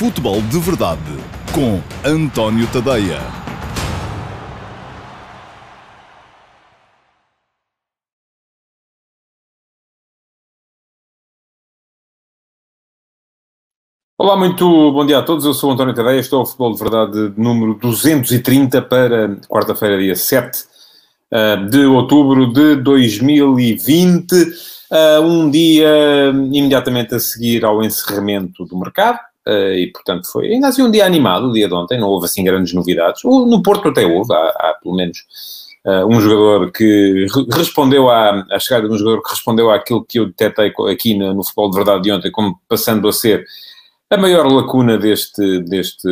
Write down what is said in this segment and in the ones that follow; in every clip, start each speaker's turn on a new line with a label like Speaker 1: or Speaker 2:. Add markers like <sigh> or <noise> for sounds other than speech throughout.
Speaker 1: Futebol de Verdade com António Tadeia.
Speaker 2: Olá, muito bom dia a todos. Eu sou António Tadeia, estou ao Futebol de Verdade número 230 para quarta-feira, dia 7 eh, de outubro de 2020. Uh, um dia imediatamente a seguir ao encerramento do mercado, uh, e portanto foi ainda assim um dia animado, o dia de ontem, não houve assim grandes novidades. No Porto até houve, há, há pelo menos uh, um jogador que re respondeu à, à chegada de um jogador que respondeu àquilo que eu detetei aqui no, no futebol de verdade de ontem, como passando a ser a maior lacuna deste, deste,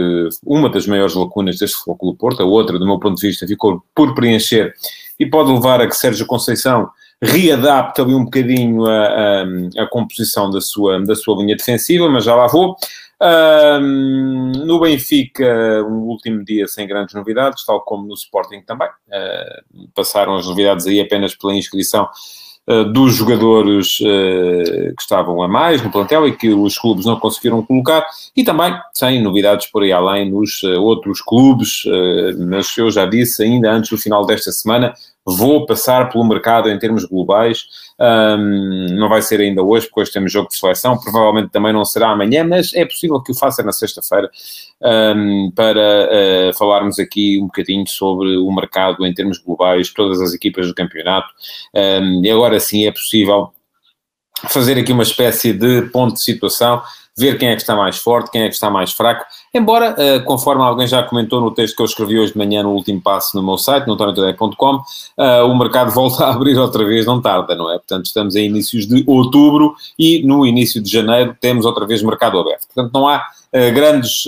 Speaker 2: uma das maiores lacunas deste Futebol do Porto, a outra, do meu ponto de vista, ficou por preencher e pode levar a que Sérgio Conceição readapta ali um bocadinho a, a, a, composição da sua, da sua linha defensiva, mas já lá vou. No Benfica, um último dia sem grandes novidades, tal como no Sporting também. Uh, passaram as novidades aí apenas pela inscrição uh, dos jogadores uh, que estavam a mais no plantel e que os clubes não conseguiram colocar, e também sem novidades por aí além nos outros clubes, mas eu já disse ainda antes do final desta semana, vou passar pelo mercado em termos globais. Um, não vai ser ainda hoje, porque hoje temos jogo de seleção, provavelmente também não será amanhã, mas é possível que o faça na sexta-feira um, para uh, falarmos aqui um bocadinho sobre o mercado em termos globais, todas as equipas do campeonato. Um, e agora sim é possível fazer aqui uma espécie de ponto de situação ver quem é que está mais forte, quem é que está mais fraco. Embora, uh, conforme alguém já comentou no texto que eu escrevi hoje de manhã no último passo no meu site, no uh, o mercado <laughs> volta a abrir outra vez, não tarda, não é? Portanto, estamos em inícios de outubro e no início de janeiro temos outra vez mercado aberto. Portanto, não há uh, grandes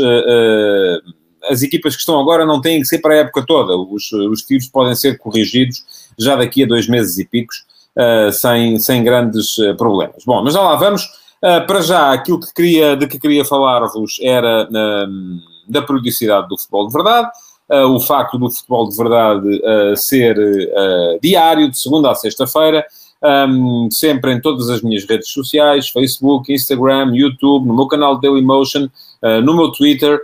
Speaker 2: as equipas que estão agora não têm que ser para a época toda. Os, os tiros podem ser corrigidos já daqui a dois meses e picos, uh, sem, sem grandes uh, problemas. Bom, mas já lá vamos. Uh, para já, aquilo que queria, de que queria falar-vos era uh, da periodicidade do futebol de verdade, uh, o facto do futebol de verdade ah, ser diário, de segunda a sexta-feira, um, sempre em todas as minhas redes sociais, Facebook, Instagram, YouTube, no meu canal Dailymotion, no meu Twitter,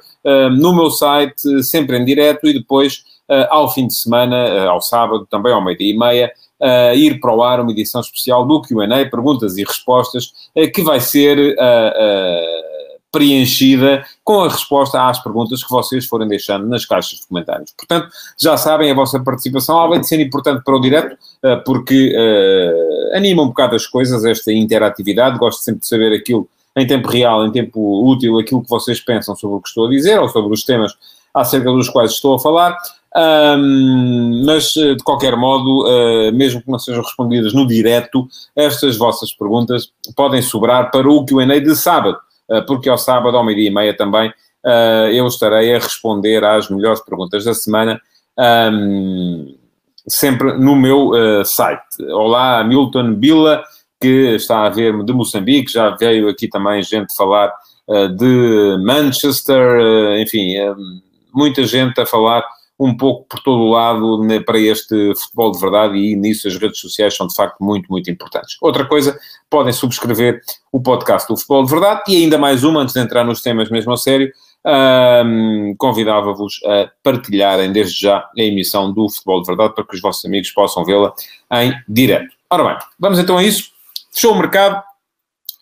Speaker 2: no meu site, sempre em direto e depois ao fim de semana, ao sábado, também ao meio-dia e meia, uh, ir para o ar uma edição especial do QA, perguntas e respostas, uh, que vai ser uh, preenchida com a resposta às perguntas que vocês forem deixando nas caixas de comentários. Portanto, já sabem, a vossa participação, além de ser importante para o direto, porque anima um bocado as coisas, esta interatividade, gosto sempre de saber aquilo em tempo real, em tempo útil, aquilo que vocês pensam sobre o que estou a dizer ou sobre os temas acerca dos quais estou a falar. Um, mas, eh, de qualquer modo, uh, mesmo que não sejam respondidas no direto, estas vossas perguntas podem sobrar para o Q&A de sábado, uh, porque ao sábado, ao meio-dia e meia também, uh, eu estarei a responder às melhores perguntas da semana, um, sempre no meu site. Olá, Milton Bila, que está a ver-me de Moçambique, já veio aqui também gente falar de Manchester, enfim, muita gente a falar um pouco por todo o lado né, para este futebol de verdade e nisso as redes sociais são de facto muito, muito importantes. Outra coisa, podem subscrever o podcast do Futebol de Verdade e ainda mais uma, antes de entrar nos temas mesmo a sério, um, convidava-vos a partilharem desde já a emissão do Futebol de Verdade para que os vossos amigos possam vê-la em direto. Ora bem, vamos então a isso. Fechou o mercado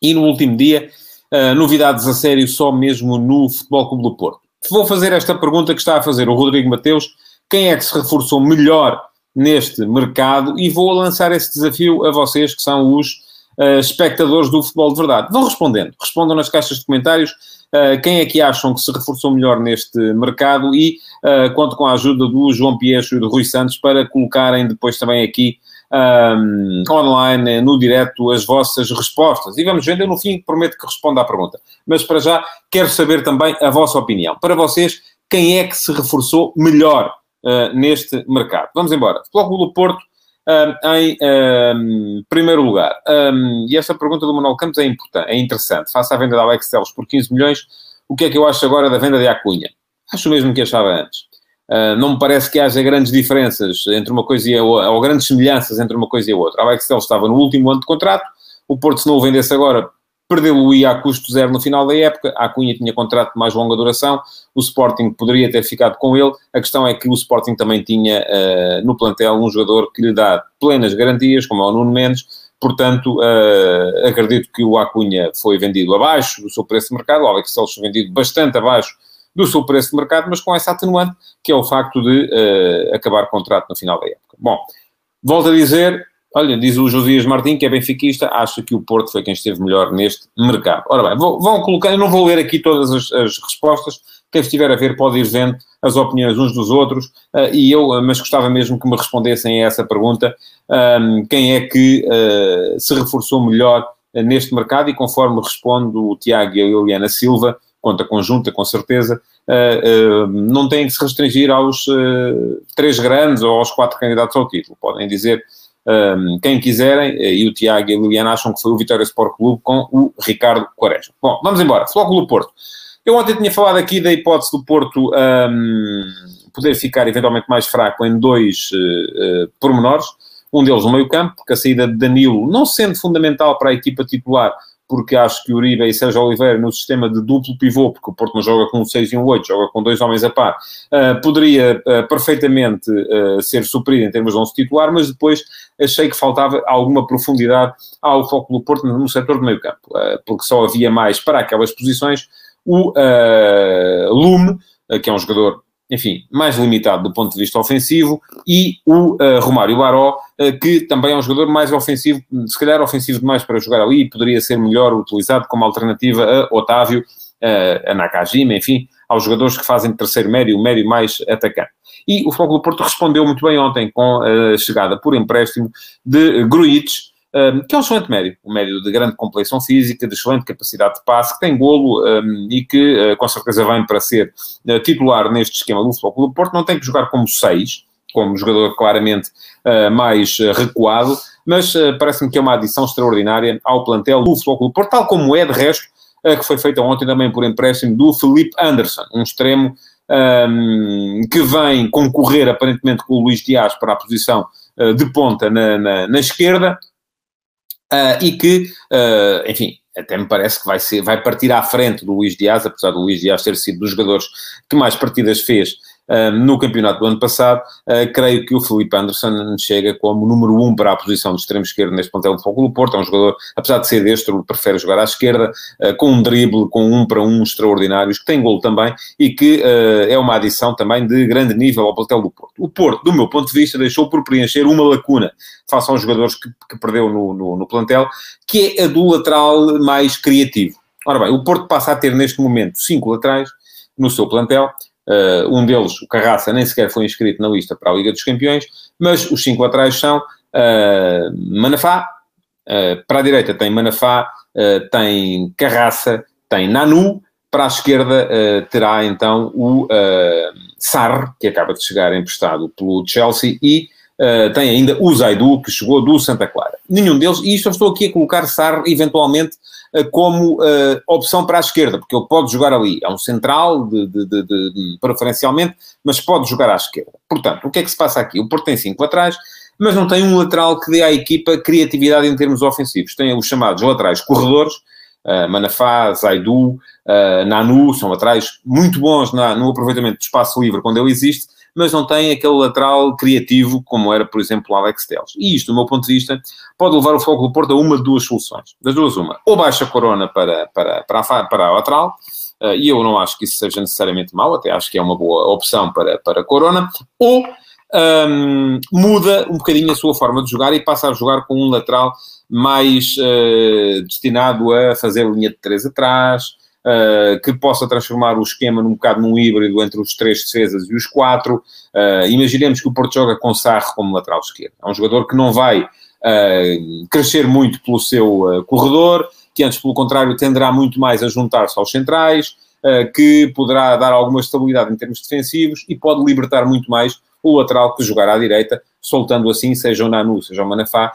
Speaker 2: e no último dia, uh, novidades a sério só mesmo no Futebol Clube do Porto. Vou fazer esta pergunta que está a fazer o Rodrigo Mateus: quem é que se reforçou melhor neste mercado? E vou lançar esse desafio a vocês, que são os uh, espectadores do futebol de verdade. Vão respondendo, respondam nas caixas de comentários uh, quem é que acham que se reforçou melhor neste mercado e uh, conto com a ajuda do João Piecho e do Rui Santos para colocarem depois também aqui um, online, no direto, as vossas respostas. E vamos ver, eu no fim prometo que responda à pergunta. Mas para já, quero saber também a vossa opinião. Para vocês, quem é que se reforçou melhor uh, neste mercado? Vamos embora. Futebol do Porto, em primeiro lugar. E esta pergunta do Manuel Campos é, importante, é interessante. Faça a venda da Alex Teles por 15 milhões, o que é que eu acho agora da venda de Acunha? Acho o mesmo que achava antes. Uh, não me parece que haja grandes diferenças entre uma coisa e a outra, ou grandes semelhanças entre uma coisa e a outra. A Excel estava no último ano de contrato, o Porto, se não o vendesse agora, perdê-lo-ia a custo zero no final da época. A Cunha tinha contrato de mais longa duração, o Sporting poderia ter ficado com ele. A questão é que o Sporting também tinha uh, no plantel um jogador que lhe dá plenas garantias, como é o Nuno Mendes. Portanto, uh, acredito que o Acunha foi vendido abaixo do seu preço de mercado, o Alex Celso foi vendido bastante abaixo do seu preço de mercado, mas com essa atenuante, que é o facto de uh, acabar contrato no final da época. Bom, volto a dizer, olha, diz o Josias Martins, que é benfiquista, acha que o Porto foi quem esteve melhor neste mercado. Ora bem, vou, vão colocar, eu não vou ler aqui todas as, as, respostas, quem estiver a ver pode ir vendo as opiniões uns dos outros, uh, e eu, mas gostava mesmo que me respondessem a essa pergunta, um, quem é que uh, se reforçou melhor neste mercado, e conforme respondo o Tiago e a Liliana Silva, conta conjunta, com certeza, uh, uh, não têm que se restringir aos uh, três grandes ou aos quatro candidatos ao título. Podem dizer quem quiserem, e o Tiago e a Liliana acham que foi o Vitória Sport Clube com o Ricardo Quaresma. Bom, vamos embora. Flóculo Porto. Eu ontem tinha falado aqui da hipótese do Porto um, poder ficar eventualmente mais fraco em dois uh, pormenores. Um deles no meio campo, porque a saída de Danilo, não sendo fundamental para a equipa titular, porque acho que Uribe e Sérgio Oliveira, no sistema de duplo pivô, porque o Porto não joga com um 6 e um 8, joga com dois homens a par, uh, poderia uh, perfeitamente uh, ser suprido em termos de 11 titular, mas depois achei que faltava alguma profundidade ao foco do Porto no setor do meio campo, porque só havia mais para aquelas posições o Lume, que é um jogador enfim, mais limitado do ponto de vista ofensivo, e o uh, Romário Baró, uh, que também é um jogador mais ofensivo, se calhar ofensivo demais para jogar ali, e poderia ser melhor utilizado como alternativa a Otávio, uh, a Nakajima, enfim, aos jogadores que fazem terceiro médio, médio mais atacante. E o Futebol do Porto respondeu muito bem ontem com a chegada por empréstimo de Gruitch, que é um excelente médio, um médio de grande complexão física, de excelente capacidade de passe, que tem golo um, e que uh, com certeza vem para ser uh, titular neste esquema do Futebol Clube do Porto, não tem que jogar como seis, como jogador claramente uh, mais recuado, mas parece-me que é uma adição extraordinária ao plantel do Futebol Clube do Porto, tal como é, de resto, que foi feita ontem também por empréstimo do Felipe Anderson, um extremo um, que vem concorrer aparentemente com o Luís Dias para a posição de ponta na, na, na esquerda, uh, e que, uh, enfim, até me parece que vai, ser, vai partir à frente do Luís Dias, apesar do Luís Dias ter sido dos jogadores que mais partidas fez no campeonato do ano passado, uh, creio que o Felipe Anderson chega como número um para a posição do extremo esquerdo neste plantel do Foco do Porto. É um jogador, apesar de ser destro, prefere jogar à esquerda, uh, com um drible, com um para um extraordinários, que tem gol também e que é uma adição também de grande nível ao plantel do Porto. O Porto, do meu ponto de vista, deixou por preencher uma lacuna face aos jogadores que, que perdeu no, no, no plantel, que é a do lateral mais criativo. Ora bem, o Porto passa a ter neste momento cinco laterais no seu plantel, Uh, um deles, o Carraça, nem sequer foi inscrito na lista para a Liga dos Campeões, mas os cinco atrás são uh, Manafá, uh, para a direita tem Manafá, tem Carraça, tem Nanu, para a esquerda terá então o Sar, que acaba de chegar emprestado pelo Chelsea, e tem ainda o Zaidu, que chegou do Santa Clara. Nenhum deles, e isto eu estou aqui a colocar Sar eventualmente eh, como uh, opção para a esquerda, porque ele pode jogar ali. É um central, de, de, de, preferencialmente, mas pode jogar à esquerda. Portanto, o que é que se passa aqui? O Porto tem cinco atrás, mas não tem um lateral que dê à equipa criatividade em termos ofensivos. Tem os chamados laterais corredores, uh, Manafá, Zaidu, uh, Nanu, são laterais muito bons na, no aproveitamento do espaço livre quando ele existe, mas não tem aquele lateral criativo como era, por exemplo, o Alex Teles. E isto, do meu ponto de vista, pode levar o Foco do Porto a uma de duas soluções. Das duas, uma. Ou baixa a corona para, para, para, a, para a lateral, uh, e eu não acho que isso seja necessariamente mau, até acho que é uma boa opção para, para a corona, ou um, muda um bocadinho a sua forma de jogar e passa a jogar com um lateral mais uh, destinado a fazer linha de três atrás, uh, que possa transformar o esquema num bocado num híbrido entre os três defesas e os quatro. Uh, imaginemos que o Porto joga com Sarre como lateral esquerdo. É um jogador que não vai uh, crescer muito pelo seu corredor, que antes, pelo contrário, tenderá muito mais a juntar-se aos centrais, que poderá dar alguma estabilidade em termos defensivos e pode libertar muito mais o lateral que jogar à direita, soltando assim, seja o Nanu, seja o Manafá,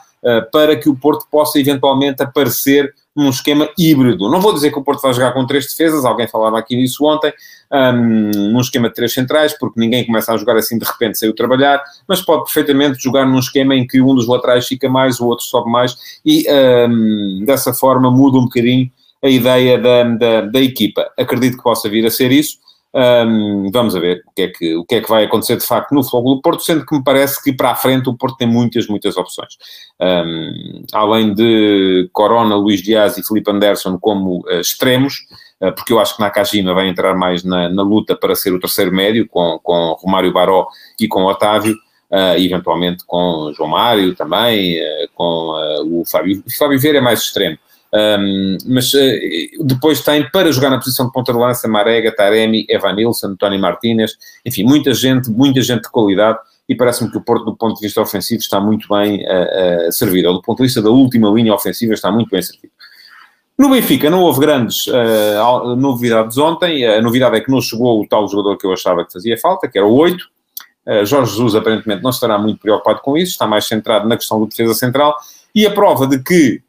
Speaker 2: para que o Porto possa eventualmente aparecer num esquema híbrido. Não vou dizer que o Porto vai jogar com três defesas, alguém falava aqui disso ontem, um, num esquema de três centrais, porque ninguém começa a jogar assim de repente o trabalhar, mas pode perfeitamente jogar num esquema em que um dos laterais fica mais, o outro sobe mais, e um, dessa forma muda um bocadinho a ideia da, da, da equipa. Acredito que possa vir a ser isso. Um, vamos a ver o que, é que, o que é que vai acontecer de facto no Futebol do Porto, sendo que me parece que para a frente o Porto tem muitas, muitas opções. Um, além de Corona, Luís Dias e Felipe Anderson como uh, extremos, uh, porque eu acho que Nakajima vai entrar mais na, na, luta para ser o terceiro médio, com, com Romário Baró e com Otávio, uh, eventualmente com João Mário também, com o Fábio. O Fábio Vieira é mais extremo. Um, mas uh, depois tem para jogar na posição de ponta de lança Marega, Taremi, Evanilson, Tony Martinez, enfim, muita gente, muita gente de qualidade e parece-me que o Porto, do ponto de vista ofensivo, está muito bem uh, uh, servido, ou do ponto de vista da última linha ofensiva, está muito bem servido. No Benfica não houve grandes uh, novidades ontem, a novidade é que não chegou o tal jogador que eu achava que fazia falta, que era o 8, Jorge Jesus aparentemente não estará muito preocupado com isso, está mais centrado na questão do defesa central, e a prova de que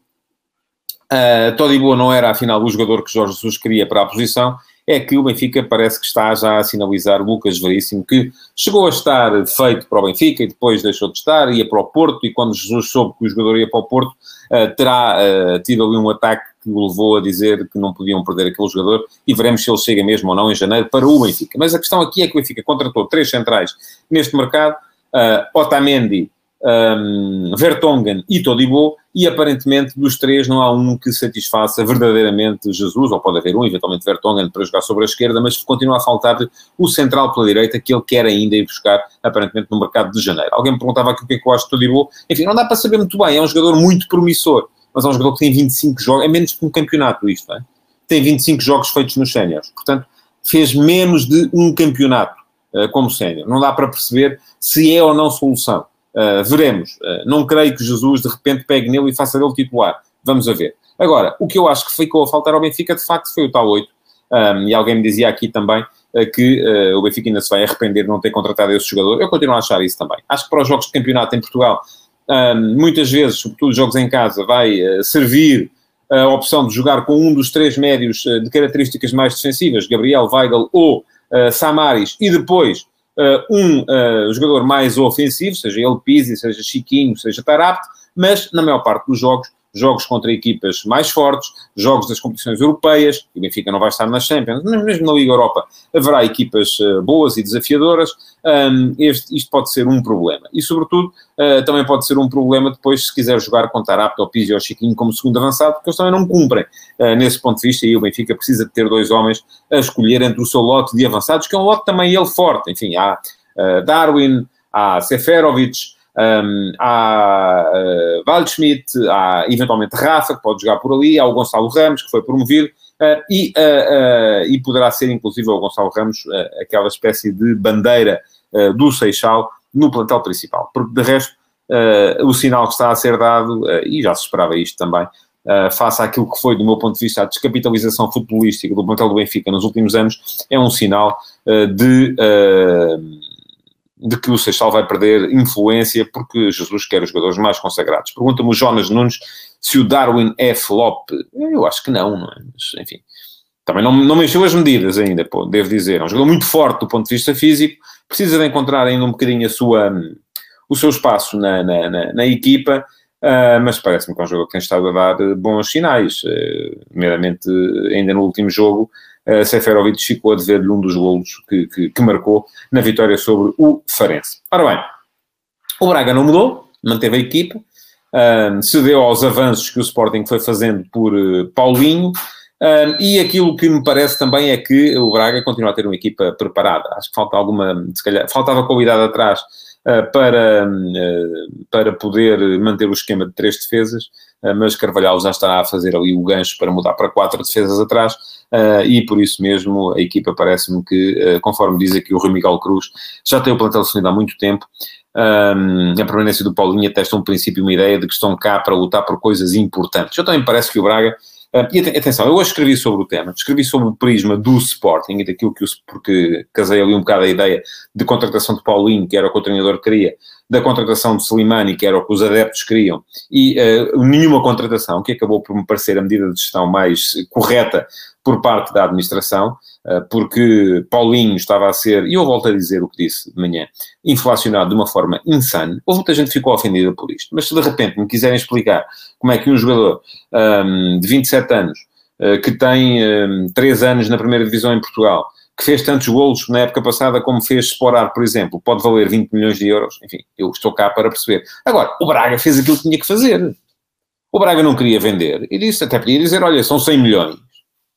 Speaker 2: Uh, Todibo não era, afinal, o jogador que Jorge Jesus queria para a posição, é que o Benfica parece que está já a sinalizar Lucas Veríssimo, que chegou a estar feito para o Benfica e depois deixou de estar, ia para o Porto, e quando Jesus soube que o jogador ia para o Porto, uh, terá uh, tido ali um ataque que o levou a dizer que não podiam perder aquele jogador, e veremos se ele chega mesmo ou não em janeiro para o Benfica. Mas a questão aqui é que o Benfica contratou três centrais neste mercado, uh, Otamendi, um, Vertonghen e Todibo, e aparentemente dos três não há um que satisfaça verdadeiramente Jesus, ou pode haver um, eventualmente Vertonghen, para jogar sobre a esquerda, mas continua a faltar o central pela direita, que ele quer ainda ir buscar, aparentemente, no mercado de janeiro. Alguém me perguntava aqui o que é que eu acho de Todibo. Enfim, não dá para saber muito bem, é um jogador muito promissor, mas é um jogador que tem 25 jogos, é menos que um campeonato isto, é? tem 25 jogos feitos nos séniores, portanto, fez menos de um campeonato uh, como sénior. Não dá para perceber se é ou não solução. Uh, veremos. Uh, não creio que Jesus de repente pegue nele e faça dele titular. Vamos a ver. Agora, o que eu acho que ficou a faltar ao Benfica, de facto, foi o tal 8. Um, e alguém me dizia aqui também uh, que o Benfica ainda se vai arrepender de não ter contratado esse jogador. Eu continuo a achar isso também. Acho que para os jogos de campeonato em Portugal, um, muitas vezes, sobretudo jogos em casa, vai servir a opção de jogar com um dos três médios de características mais defensivas, Gabriel, Weigl ou Samaris, e depois um uh, jogador mais ofensivo, seja ele Pizzi, seja Chiquinho, seja Tarapte, mas na maior parte dos jogos jogos contra equipas mais fortes, jogos das competições europeias, e o Benfica não vai estar nas Champions, mas mesmo na Liga Europa haverá equipas uh, boas e desafiadoras, um, este, isto pode ser um problema. E, sobretudo, uh, também pode ser um problema depois se quiser jogar contra Arapto, ou Pizzi ou Chiquinho como segundo avançado, porque eles também não cumprem uh, nesse ponto de vista, e o Benfica precisa de ter dois homens a escolher entre o seu lote de avançados, que é um lote também ele forte. Enfim, há Darwin, há Seferovic, um, há uh, Waldschmidt, há eventualmente Rafa, que pode jogar por ali, há o Gonçalo Ramos, que foi promovido, uh, e, uh, e poderá ser inclusive o Gonçalo Ramos aquela espécie de bandeira do Seixal no plantel principal, porque de resto o sinal que está a ser dado, e já se esperava isto também, Uh, face àquilo que foi, do meu ponto de vista, a descapitalização futebolística do plantel do Benfica nos últimos anos, é um sinal uh, de uh, de que o Seixal vai perder influência porque Jesus quer os jogadores mais consagrados. Pergunta-me o Jonas Nunes se o Darwin é flop. Eu acho que não, não é? Mas, enfim, também não, não mexeu as medidas ainda, pô, devo dizer. É um jogador muito forte do ponto de vista físico, precisa de encontrar ainda um bocadinho a sua, o seu espaço na, na, na, na equipa, uh, mas parece-me que é um jogador que tem estado a dar bons sinais, uh, meramente ainda no último jogo, uh, Seferovic ficou a dever-lhe um dos golos que, que, que, marcou na vitória sobre o Farense. Ora bem, o Braga não mudou, manteve a equipa, uh, cedeu aos avanços que o Sporting foi fazendo por uh, Paulinho, um, e aquilo que me parece também é que o Braga continua a ter uma equipa preparada. Acho que falta alguma, se calhar, faltava qualidade atrás para, uh, para poder manter o esquema de três defesas, uh, mas Carvalhal já estará a fazer ali o gancho para mudar para quatro defesas atrás, e por isso mesmo a equipa parece-me que, conforme diz aqui o Rui Miguel Cruz, já tem o plantel definido há muito tempo, um, a permanência do Paulinho atesta um princípio, uma ideia de que estão cá para lutar por coisas importantes. Eu também parece que o Braga e atenção, eu hoje escrevi sobre o tema, escrevi sobre o prisma do Sporting e daquilo que o, porque casei ali um bocado a ideia de contratação de Paulinho, que era o que o treinador queria, da contratação de Slimani, que era o que os adeptos queriam, e uh, nenhuma contratação, que acabou por me parecer a medida de gestão mais correta por parte da administração, uh, porque Paulinho estava a ser, e eu volto a dizer o que disse de manhã, inflacionado de uma forma insana. Houve muita gente que ficou ofendida por isto, mas se de repente me quiserem explicar como é que um jogador um, de 27 anos que tem três anos na primeira divisão em Portugal, que fez tantos golos na época passada como fez Sporar, por exemplo, pode valer 20 milhões de euros. Enfim, eu estou cá para perceber. Agora, o Braga fez aquilo que tinha que fazer. O Braga não queria vender e disse, até podia dizer, olha, são 100 milhões.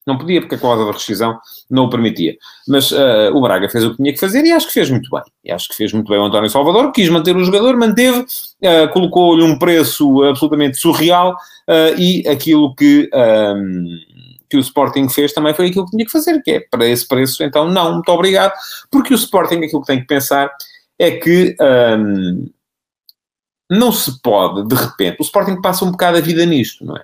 Speaker 2: Não podia, porque a cláusula de rescisão não o permitia. Mas uh, o Braga fez o que tinha que fazer e acho que fez muito bem. E acho que fez muito bem o António Salvador, quis manter o jogador, manteve, uh, colocou-lhe um preço absolutamente surreal uh, e aquilo que, um, que o Sporting fez também foi aquilo que tinha que fazer, que é, para esse preço, então, não, muito obrigado, porque o Sporting, aquilo que tem que pensar é que... Um, não se pode, de repente, o Sporting passa um bocado a vida nisto, não é?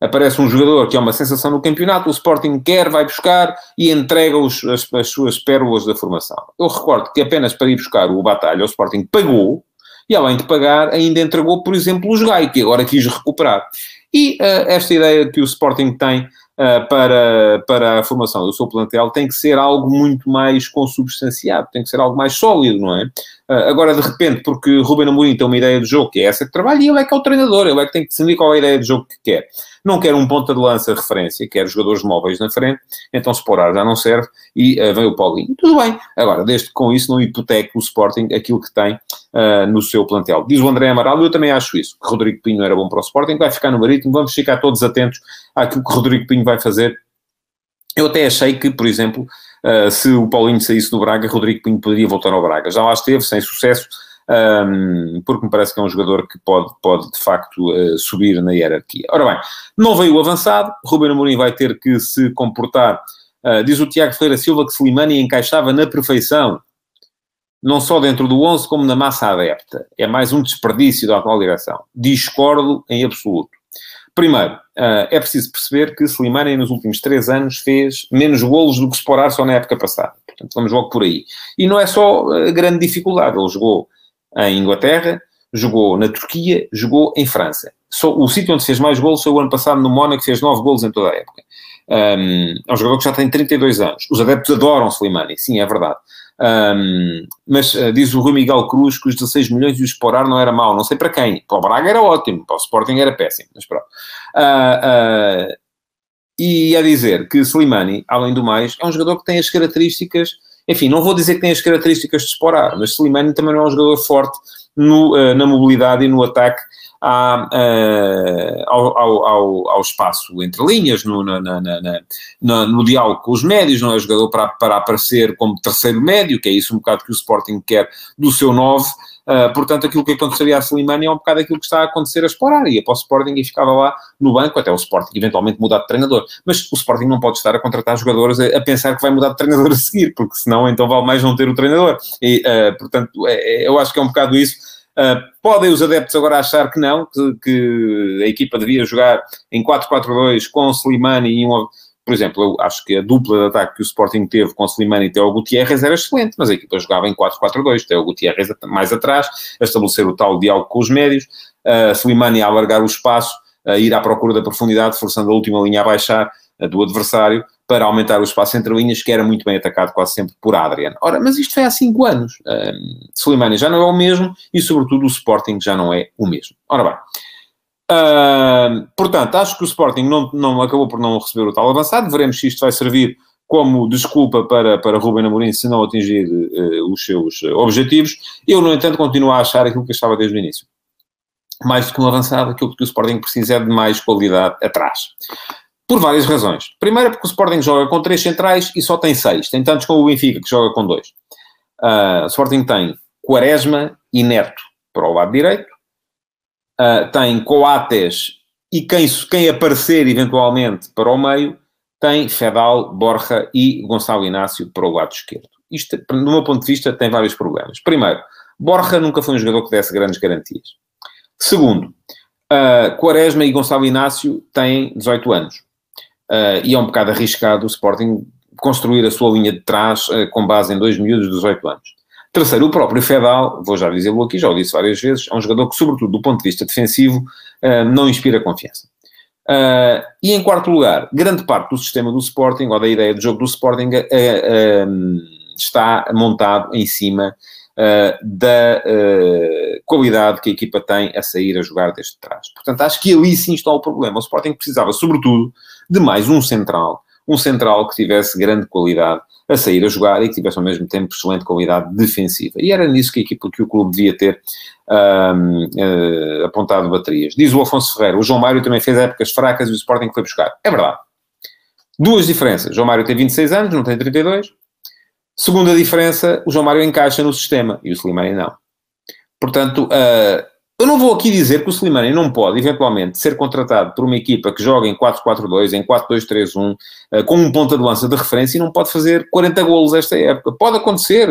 Speaker 2: Aparece um jogador que é uma sensação no campeonato, o Sporting quer, vai buscar e entrega os, as, as, suas pérolas da formação. Eu recordo que apenas para ir buscar o Batalha, o Sporting pagou, e além de pagar, ainda entregou, por exemplo, os Gai, que agora quis recuperar. E uh, esta ideia que o Sporting tem uh, para, para a formação do seu plantel tem que ser algo muito mais consubstanciado, tem que ser algo mais sólido, não é? Uh, agora, de repente, porque Ruben Amorim tem uma ideia de jogo que é essa que trabalha e ele é que é o treinador, ele é que tem que decidir qual é a ideia de jogo que quer. Não quer um ponta de lança referência, quer jogadores móveis na frente, então Sporar já não serve e uh, vem o Paulinho. Tudo bem. Agora, desde que com isso não hipoteque o Sporting aquilo que tem uh, no seu plantel. Diz o André Amaral, eu também acho isso, que Rodrigo Pinho era bom para o Sporting, vai ficar no Marítimo, vamos ficar todos atentos àquilo que Rodrigo Pinho vai fazer. Eu até achei que, por exemplo, uh, se o Paulinho saísse do Braga, Rodrigo Pinho poderia voltar ao Braga. Já lá esteve, sem sucesso, um, porque me parece que é um jogador que pode, pode de facto, uh, subir na hierarquia. Ora bem, não veio avançado, Ruben Amorim vai ter que se comportar, uh, diz o Tiago Ferreira Silva que Slimani encaixava na perfeição, não só dentro do 11 como na massa adepta. É mais um desperdício da atual direção. Discordo em absoluto. Primeiro, uh, é preciso perceber que Slimani nos últimos três anos fez menos golos do que Sporar só na época passada. Portanto, vamos logo por aí. E não é só a grande dificuldade. Ele jogou em Inglaterra, jogou na Turquia, jogou em França. Só, o sítio onde fez mais golos foi o ano passado no Mónaco, fez 9 golos em toda a época. Um, é um jogador que já tem 32 anos. Os adeptos adoram Slimani, sim, é verdade. Um, mas uh, diz o Rui Miguel Cruz que os 16 milhões de o explorar não era mau. Não sei para quem. Para o Braga era ótimo, para o Sporting era péssimo, mas pronto. Uh, uh, e a dizer que Slimani, além do mais, é um jogador que tem as características enfim, não vou dizer que tem as características de Sporar, mas Slimani também não é um jogador forte no, uh, na mobilidade e no ataque à, uh, ao, ao, ao, ao, espaço entre linhas, no, na, na, na, no diálogo com os médios, não é jogador para, para aparecer como terceiro médio, que é isso um bocado que o Sporting quer do seu 9, Uh, portanto, aquilo que aconteceria a Slimani é um bocado aquilo que está a acontecer a Sporar. Ia para o Sporting e ficava lá no banco, até o Sporting eventualmente mudar de treinador. Mas o Sporting não pode estar a contratar jogadores a, a pensar que vai mudar de treinador <laughs> a seguir, porque senão então vale mais não ter o treinador. E, uh, portanto, é, é, eu acho que é um bocado isso. Uh, podem os adeptos agora achar que não, que, que a equipa devia jogar em 4-4-2 com Slimani e um por exemplo, eu acho que a dupla de ataque que o Sporting teve com Slimani e Teo Gutierrez era excelente, mas a equipa jogava em 4-4-2, Teo Gutierrez mais atrás, a estabelecer o tal diálogo com os médios, uh, Slimani a alargar o espaço, a ir à procura da profundidade, forçando a última linha a baixar do adversário, para aumentar o espaço entre linhas, que era muito bem atacado quase sempre por Adrian. Ora, mas isto foi há 5 anos. Uh, Slimani já não é o mesmo e, sobretudo, o Sporting já não é o mesmo. Ora bem, Uh, portanto, acho que o Sporting não, não, acabou por não receber o tal avançado. Veremos se isto vai servir como desculpa para, para Ruben Amorim se não atingir uh, os seus objetivos. Eu, no entanto, continuo a achar aquilo que estava desde o início. Mais do que um avançado, aquilo que o Sporting precisa é de mais qualidade atrás. Por várias razões. Primeiro, porque o Sporting joga com três centrais e só tem seis. Tem tantos como o Benfica, que joga com dois. Uh, o Sporting tem Quaresma e Neto para o lado direito uh, tem Coates e quem, quem aparecer eventualmente para o meio, tem Fedal, Borja e Gonçalo Inácio para o lado esquerdo. Isto, do meu ponto de vista, tem vários problemas. Primeiro, Borja nunca foi um jogador que desse grandes garantias. Segundo, uh, Quaresma e Gonçalo Inácio têm 18 anos. Uh, e é um bocado arriscado o Sporting construir a sua linha de trás uh, com base em dois miúdos de 18 anos. Terceiro, o próprio Fedal, vou já dizê-lo aqui, já o disse várias vezes, é um jogador que, sobretudo do ponto de vista defensivo, uh, não inspira confiança. Uh, e em quarto lugar, grande parte do sistema do Sporting, ou da ideia de jogo do Sporting, está montado em cima da qualidade que a equipa tem a sair a jogar desde trás. Portanto, acho que ali sim está o problema. O Sporting precisava, sobretudo, de mais um central, um central que tivesse grande qualidade a sair a jogar e que tivesse ao mesmo tempo excelente qualidade defensiva. E era nisso que a equipa que o clube devia ter um, uh, apontado baterias. Diz o Afonso Ferreira, o João Mário também fez épocas fracas e o Sporting foi buscar. É verdade. Duas diferenças. João Mário tem 26 anos, não tem 32. Segunda diferença, o João Mário encaixa no sistema e o Slimani não. Portanto, uh, eu não vou aqui dizer que o Slimani não pode, eventualmente, ser contratado por uma equipa que joga em 4-4-2, em 4-2-3-1, eh, com um ponta de lança de referência e não pode fazer 40 golos esta época. Pode acontecer.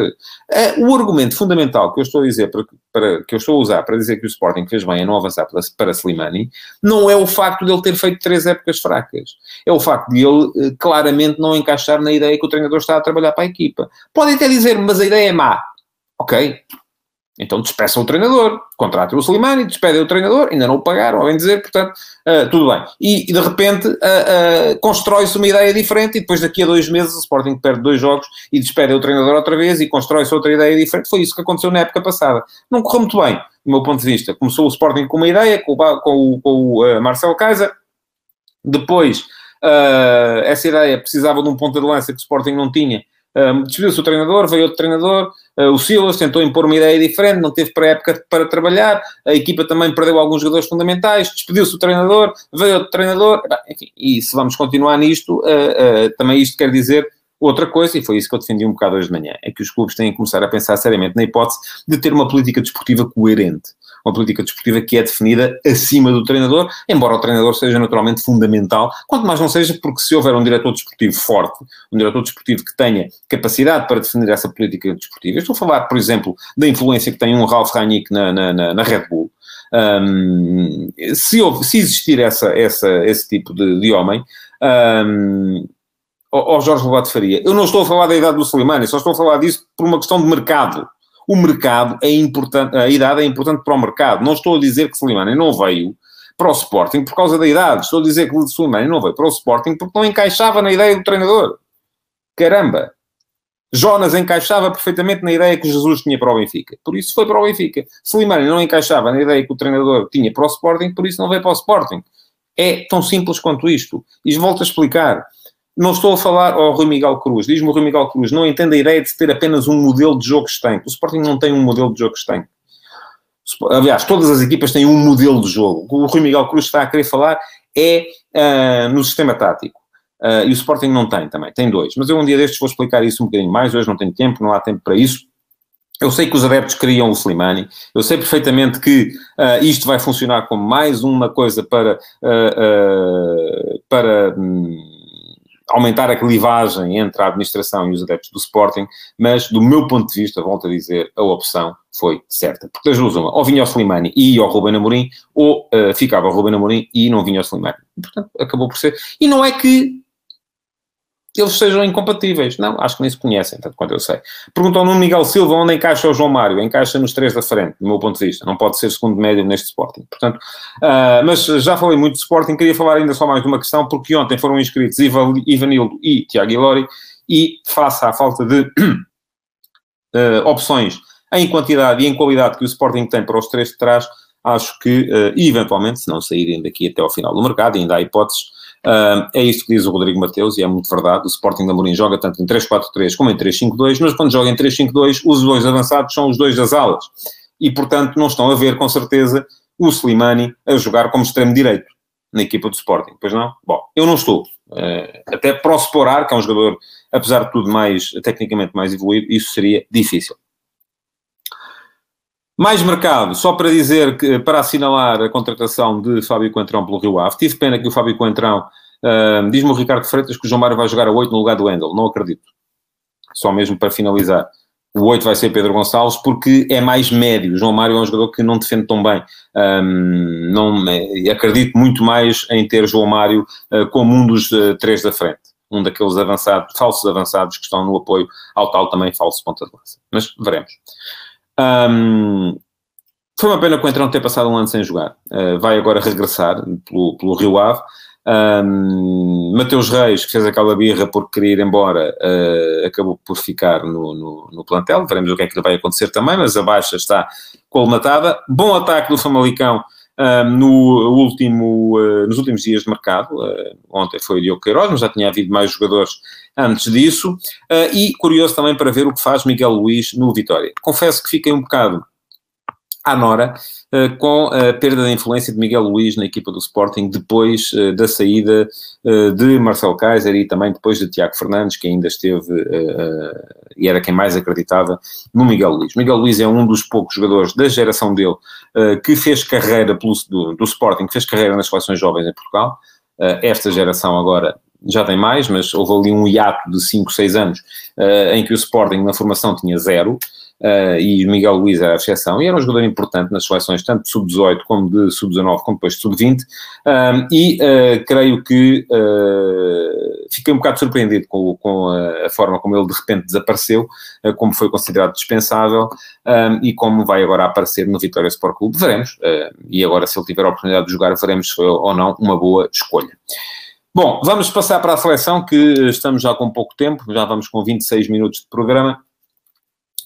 Speaker 2: Eh, o argumento fundamental que eu estou a dizer, para, para, que eu estou a usar para dizer que o Sporting fez bem a não avançar para, para Slimani, não é o facto de ele ter feito três épocas fracas. É o facto de ele eh, claramente não encaixar na ideia que o treinador está a trabalhar para a equipa. Podem até dizer, mas a ideia é má. Ok, então despeçam o treinador, contratem o Slimani, despedem o treinador, ainda não o pagaram, bem dizer, portanto, uh, tudo bem. E, e de repente uh, uh, constrói-se uma ideia diferente e depois daqui a dois meses o Sporting perde dois jogos e despede o treinador outra vez e constrói-se outra ideia diferente. Foi isso que aconteceu na época passada. Não correu muito bem, do meu ponto de vista. Começou o Sporting com uma ideia, com o, com o, com o Marcelo Kaiser, depois essa ideia precisava de um ponta de lança que o Sporting não tinha, um, despediu-se o treinador, veio outro treinador, uh, o Silas tentou impor uma ideia diferente, não teve pré-época para trabalhar, a equipa também perdeu alguns jogadores fundamentais, despediu-se o treinador, veio outro treinador, enfim, e se vamos continuar nisto, uh, uh, também isto quer dizer outra coisa, e foi isso que eu defendi um bocado hoje de manhã, é que os clubes têm que começar a pensar seriamente na hipótese de ter uma política desportiva coerente uma política desportiva que é definida acima do treinador, embora o treinador seja naturalmente fundamental, quanto mais não seja porque se houver um diretor desportivo forte, um diretor desportivo que tenha capacidade para definir essa política desportiva, estou a falar, por exemplo, da influência que tem um Ralf Rangnick na, na, na, na Red Bull, um, se, houve, se, existir essa, essa, esse tipo de, de homem, um, Jorge Lobato Faria, eu não estou a falar da idade do Slimani, só estou a falar disso por uma questão de mercado o mercado é importante, a idade é importante para o mercado. Não estou a dizer que Slimani não veio para o Sporting por causa da idade. Estou a dizer que Slimani não veio para o Sporting porque não encaixava na ideia do treinador. Caramba! Jonas encaixava perfeitamente na ideia que Jesus tinha para o Benfica. Por isso foi para o Benfica. Slimani não encaixava na ideia que o treinador tinha para o Sporting, por isso não veio para o Sporting. É tão simples quanto isto. E volto a explicar. Não estou a falar ao Rui Miguel Cruz. Diz-me o Rui Miguel Cruz, não entende a ideia de ter apenas um modelo de jogo estanque. O Sporting não tem um modelo de jogo estanque. Aliás, todas as equipas têm um modelo de jogo. O que o Rui Miguel Cruz está a querer falar é uh, no sistema tático. Uh, e o Sporting não tem também, tem dois. Mas eu um dia destes vou explicar isso um bocadinho mais. Hoje não tenho tempo, não há tempo para isso. Eu sei que os adeptos queriam o Slimani, eu sei perfeitamente que uh, isto vai funcionar como mais uma coisa para, para um, aumentar a clivagem entre a administração e os adeptos do Sporting, mas do meu ponto de vista, volto a dizer, a opção foi certa. Porque das duas uma, ou vinha o Slimani e ia ao Ruben Amorim, ou uh, ficava o Ruben Amorim e não vinha o Slimani. Portanto, acabou por ser. E não é que eles sejam incompatíveis. Não, acho que nem se conhecem, tanto quanto eu sei. Perguntou no Miguel Silva onde encaixa o João Mário. Encaixa nos três da frente, do meu ponto de vista. Não pode ser segundo médio neste Sporting. Portanto, uh, mas já falei muito de Sporting. Queria falar ainda só mais de uma questão, porque ontem foram inscritos Ivanildo e Tiago Ilori e, face à falta de uh, <clears throat> opções em quantidade e em qualidade que o Sporting tem para os três de trás, acho que, uh, eventualmente, se não saírem daqui até ao final do mercado, ainda há hipóteses, Uh, é isto que diz o Rodrigo Mateus, e é muito verdade. O Sporting da Mourinho joga tanto em 3-4-3 como em 3-5-2, mas quando joga em 3-5-2, os dois avançados são os dois das alas. E, portanto, não estão a ver, com certeza, o Slimani a jogar como extremo-direito na equipa do Sporting. Pois não? Bom, eu não estou. Uh, até para o Sporar, que é um jogador, apesar de tudo, mais, tecnicamente mais evoluído, isso seria difícil. Mais mercado, só para dizer que, para assinalar a contratação de Fábio Coentrão pelo Rio Ave. Tive pena que o Fábio Coentrão, uh, diz-me o Ricardo Freitas que o João Mário vai jogar a 8 no lugar do Wendel. Não acredito. Só mesmo para finalizar. O 8 vai ser Pedro Gonçalves porque é mais médio. O João Mário é um jogador que não defende tão bem. Um, não, acredito muito mais em ter João Mário uh, como um dos uh, três da frente. Um daqueles avançados, falsos avançados que estão no apoio ao tal também falso ponta de lança. Mas veremos. Um, foi uma pena que o Entrão ter passado um ano sem jogar. Uh, vai agora regressar pelo, pelo Rio Ave. Um, Mateus Reis, que fez aquela birra porque queria ir embora, uh, acabou por ficar no, no, no, plantel. Veremos o que é que vai acontecer também, mas a baixa está colmatada. Bom ataque do Famalicão no último, nos últimos dias de mercado. ontem foi o Diogo Queiroz, mas já tinha havido mais jogadores antes disso. e curioso também para ver o que faz Miguel Luís no Vitória. Confesso que fiquei um bocado à Nora, eh, com a perda da influência de Miguel Luís na equipa do Sporting, depois eh, da saída eh, de Marcelo Kaiser e também depois de Tiago Fernandes, que ainda esteve e era quem mais acreditava no Miguel Luís. Miguel Luís é um dos poucos jogadores da geração dele que fez carreira pelo, do, do Sporting, que fez carreira nas seleções jovens em Portugal. Esta geração agora já tem mais, mas houve ali um hiato de 5, 6 anos em que o Sporting na formação tinha zero uh, e Miguel Luiz era a exceção, e era um jogador importante nas seleções, tanto de sub-18 como de sub-19, como depois de sub-20, um, e uh, creio que uh, fiquei um bocado surpreendido com, com a, a, forma como ele de repente desapareceu, como foi considerado dispensável, um, e como vai agora aparecer no Vitória Sport Clube, veremos, e agora se ele tiver a oportunidade de jogar, veremos se foi ou não uma boa escolha. Bom, vamos passar para a seleção, que estamos já com pouco tempo, já vamos com 26 minutos de programa.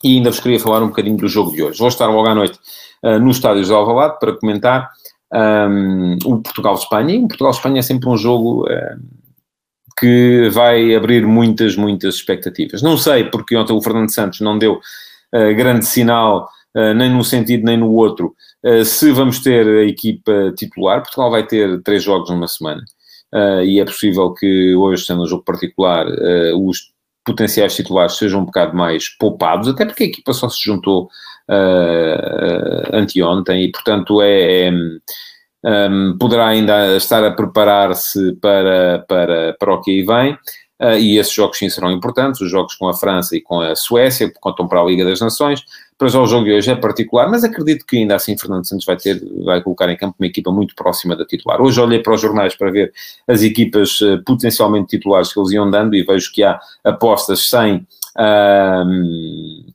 Speaker 2: E ainda vos queria falar um bocadinho do jogo de hoje. Vou estar logo à noite uh, no estádio de Alvalade para comentar um, o Portugal-Espanha. E o Portugal-Espanha é sempre um jogo uh, que vai abrir muitas, muitas expectativas. Não sei, porque ontem o Fernando Santos não deu uh, grande sinal, nem num sentido nem no outro, se vamos ter a equipa titular. Portugal vai ter três jogos numa semana. e é possível que hoje, sendo um jogo particular, os potenciais titulares sejam um bocado mais poupados, até porque a equipa só se juntou uh, anteontem e, portanto, é, é um, poderá ainda estar a preparar-se para, para, para o que aí vem. Uh, e esses jogos sim serão importantes, os jogos com a França e com a Suécia, que contam para a Liga das Nações. Para já o jogo de hoje é particular, mas acredito que ainda assim Fernando Santos vai ter, vai colocar em campo uma equipa muito próxima da titular. Hoje olhei para os jornais para ver as equipas uh, potencialmente titulares que eles iam dando e vejo que há apostas sem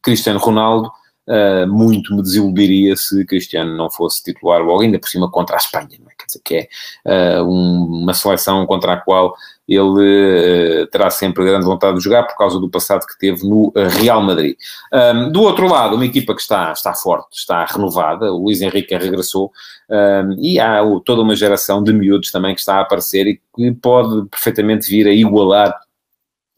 Speaker 2: Cristiano Ronaldo, Uh, muito me desiludiria se Cristiano não fosse titular logo, ainda por cima contra a Espanha, que é uh, um, uma seleção contra a qual ele uh, terá sempre grande vontade de jogar por causa do passado que teve no Real Madrid. Um, do outro lado, uma equipa que está, está forte, está renovada, o Luís Henrique regressou, um, e há toda uma geração de miúdos também que está a aparecer e que pode perfeitamente vir a igualar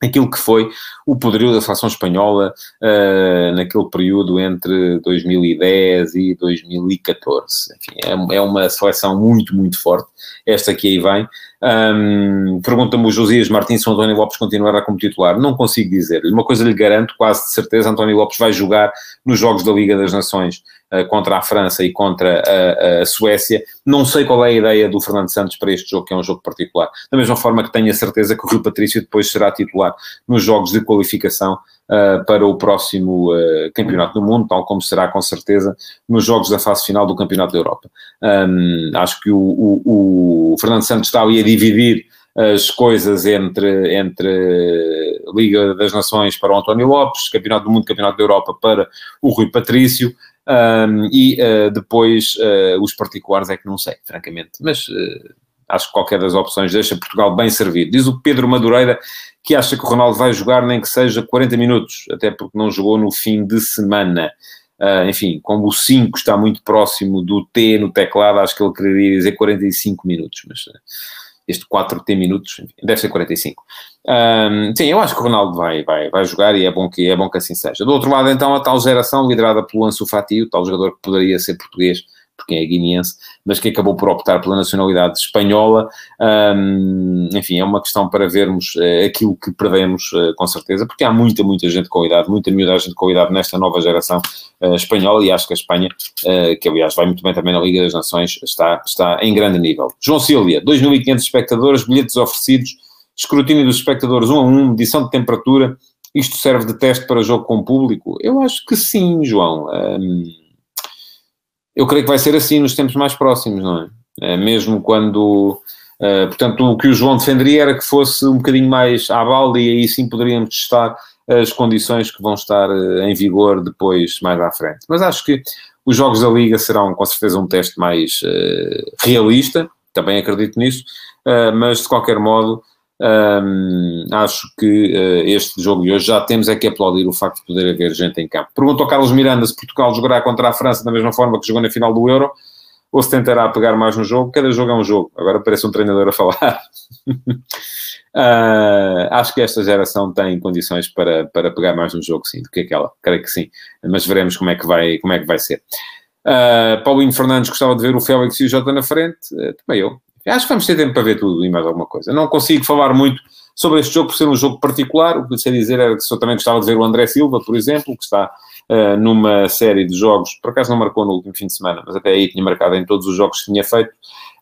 Speaker 2: aquilo que foi o poderio da seleção espanhola uh, naquele período entre 2010 e 2014. Enfim, é, é, uma seleção muito, muito forte, esta que aí vem. Um, Pergunta-me o Josias Martins se o António Lopes continuará como titular. Não consigo dizer-lhe. Uma coisa lhe garanto, quase de certeza, António Lopes vai jogar nos Jogos da Liga das Nações uh, contra a França e contra a, a, Suécia. Não sei qual é a ideia do Fernando Santos para este jogo, que é um jogo particular. Da mesma forma que tenho a certeza que o Rui Patrício depois será titular nos Jogos de qualificação uh, para o próximo uh, Campeonato do Mundo, tal como será com certeza nos jogos da fase final do Campeonato da Europa. Um, acho que o, o, o, Fernando Santos está ali a dividir as coisas entre, entre Liga das Nações para o António Lopes, Campeonato do Mundo, Campeonato da Europa para o Rui Patrício, um, e uh, depois uh, os particulares é que não sei, francamente. Mas uh, acho que qualquer das opções deixa Portugal bem servido. Diz o Pedro Madureira que acha que o Ronaldo vai jogar nem que seja 40 minutos, até porque não jogou no fim de semana. Enfim, como o 5 está muito próximo do T no teclado, acho que ele quereria dizer 45 minutos, mas este 4 T minutos, deve ser 45. Um, sim, eu acho que o Ronaldo vai, vai, vai jogar e é bom, que, é bom que assim seja. Do outro lado, então, a tal geração liderada pelo Ansu Fati, o tal jogador que poderia ser português, porque é guineense, mas que acabou por optar pela nacionalidade espanhola. Um, enfim, é uma questão para vermos uh, aquilo que perdemos, uh, com certeza, porque há muita, muita gente com idade, muita miúda gente com idade nesta nova geração uh, espanhola e acho que a Espanha, que aliás vai muito bem também na Liga das Nações, está, está em grande nível. João Silvia, 2.500 espectadores, bilhetes oferecidos, escrutínio dos espectadores 1 um a 1, um, medição de temperatura, isto serve de teste para jogo com público? Eu acho que sim, João. Um, eu creio que vai ser assim nos tempos mais próximos, não é? é mesmo quando. Uh, portanto, o que o João defenderia era que fosse um bocadinho mais à balda e aí sim poderíamos testar as condições que vão estar uh, em vigor depois, mais à frente. Mas acho que os jogos da Liga serão com certeza um teste mais uh, realista, também acredito nisso, mas de qualquer modo um, acho que uh, este jogo de hoje já temos é que aplaudir o facto de poder haver gente em campo. Pergunta ao Carlos Miranda se Portugal jogará contra a França da mesma forma que jogou na final do Euro. ou se tentará pegar mais no jogo. Cada jogo é um jogo. Agora parece um treinador a falar. uh, <laughs> acho que esta geração tem condições para, para pegar mais no jogo, sim, do que aquela. Creio que sim. Mas veremos como é que vai, como é que vai ser. Uh, Paulinho Fernandes gostava de ver o Félix e o Jota na frente. Uh, também eu. Acho que vamos ter tempo para ver tudo e mais alguma coisa. Não consigo falar muito sobre este jogo por ser um jogo particular. O que eu sei dizer era que eu também gostava de ver o André Silva, por exemplo, que está uh, numa série de jogos, por acaso não marcou no último fim de semana, mas até aí tinha marcado em todos os jogos que tinha feito.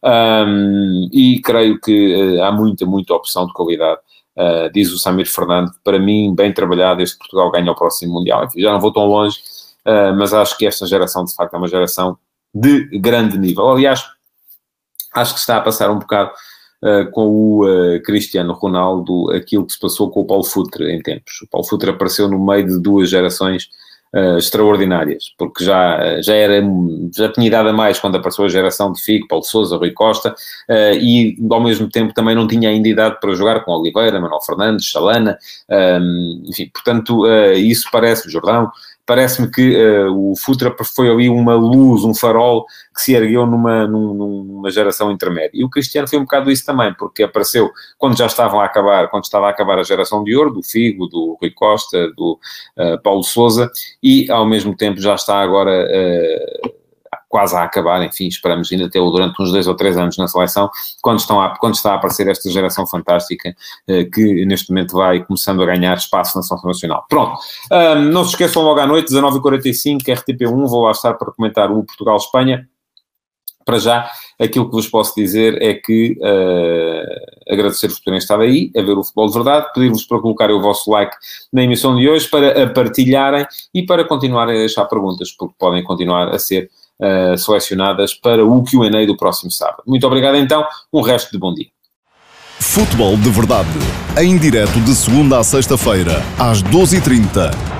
Speaker 2: Um, e creio que uh, há muita, muita opção de qualidade. Uh, diz o Samir Fernando, para mim, bem trabalhado, este Portugal ganha o próximo Mundial. Enfim, já não vou tão longe, mas acho que esta geração, de facto, é uma geração de grande nível. Aliás, acho que está a passar um bocado uh, com o uh, Cristiano Ronaldo aquilo que se passou com o Paulo Futre em tempos. O Paulo Futre apareceu no meio de duas gerações uh, extraordinárias, porque já, já, era, já tinha idade a mais quando apareceu a geração de Figo, Paulo Sousa, Rui Costa, e ao mesmo tempo também não tinha ainda idade para jogar com Oliveira, Manuel Fernandes, Salana, um, enfim, portanto, isso parece, Jordão, parece-me que uh, o Futra foi ali uma luz, um farol que se ergueu numa, numa geração intermédia. E o Cristiano foi um bocado isso também, porque apareceu quando já estavam a acabar, quando estava a acabar a geração de ouro, do Figo, do Rui Costa, do uh, Paulo Souza, e ao mesmo tempo já está agora uh, quase a acabar, enfim, esperamos ainda tê-lo durante uns dois ou três anos na seleção, quando, estão a, quando está a aparecer esta geração fantástica eh, que neste momento vai começando a ganhar espaço na seleção nacional. Pronto, um, não se esqueçam logo à noite, 19h45, RTP1, vou lá estar para comentar o Portugal-Espanha. Para já, aquilo que vos posso dizer é que uh, agradecer-vos por terem estado aí, a ver o futebol de verdade, pedir-vos para colocarem o vosso like na emissão de hoje, para a partilharem e para continuarem a deixar perguntas, porque podem continuar a ser uh, selecionadas para o Q&A do próximo sábado. Muito obrigado então, um resto de bom dia.
Speaker 1: Futebol de Verdade, em direto de segunda a sexta-feira, às 12h30